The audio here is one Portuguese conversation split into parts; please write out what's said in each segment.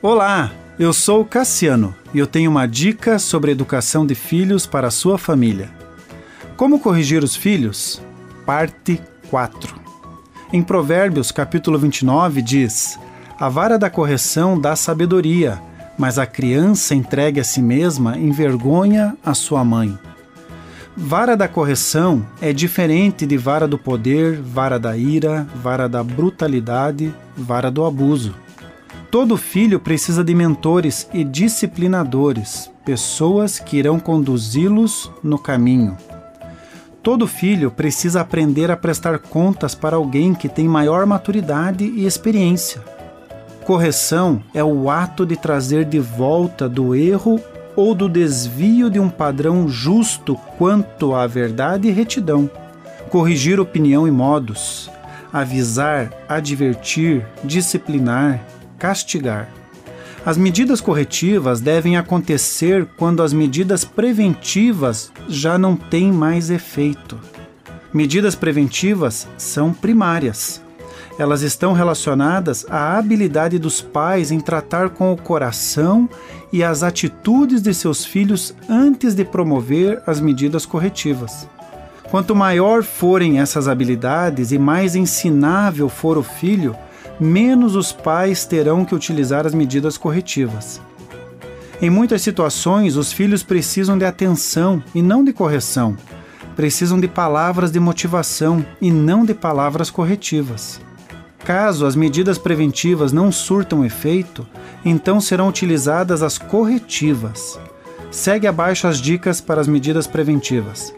Olá, eu sou Cassiano e eu tenho uma dica sobre educação de filhos para a sua família. Como corrigir os filhos? Parte 4. Em Provérbios, capítulo 29, diz: A vara da correção dá sabedoria, mas a criança entregue a si mesma envergonha a sua mãe. Vara da correção é diferente de vara do poder, vara da ira, vara da brutalidade, vara do abuso. Todo filho precisa de mentores e disciplinadores, pessoas que irão conduzi-los no caminho. Todo filho precisa aprender a prestar contas para alguém que tem maior maturidade e experiência. Correção é o ato de trazer de volta do erro ou do desvio de um padrão justo quanto à verdade e retidão. Corrigir opinião e modos, avisar, advertir, disciplinar, castigar. As medidas corretivas devem acontecer quando as medidas preventivas já não têm mais efeito. Medidas preventivas são primárias. Elas estão relacionadas à habilidade dos pais em tratar com o coração e as atitudes de seus filhos antes de promover as medidas corretivas. Quanto maior forem essas habilidades e mais ensinável for o filho, menos os pais terão que utilizar as medidas corretivas. Em muitas situações, os filhos precisam de atenção e não de correção. Precisam de palavras de motivação e não de palavras corretivas. Caso as medidas preventivas não surtam efeito, então serão utilizadas as corretivas. Segue abaixo as dicas para as medidas preventivas.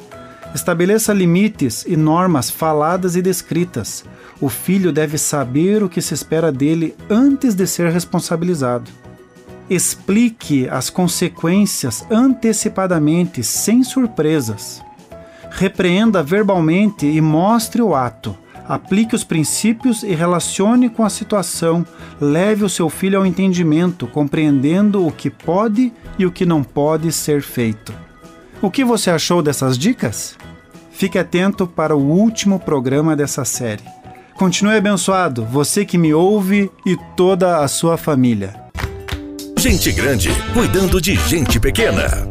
Estabeleça limites e normas faladas e descritas. O filho deve saber o que se espera dele antes de ser responsabilizado. Explique as consequências antecipadamente, sem surpresas. Repreenda verbalmente e mostre o ato. Aplique os princípios e relacione com a situação. Leve o seu filho ao entendimento, compreendendo o que pode e o que não pode ser feito. O que você achou dessas dicas? Fique atento para o último programa dessa série. Continue abençoado, você que me ouve e toda a sua família. Gente grande cuidando de gente pequena.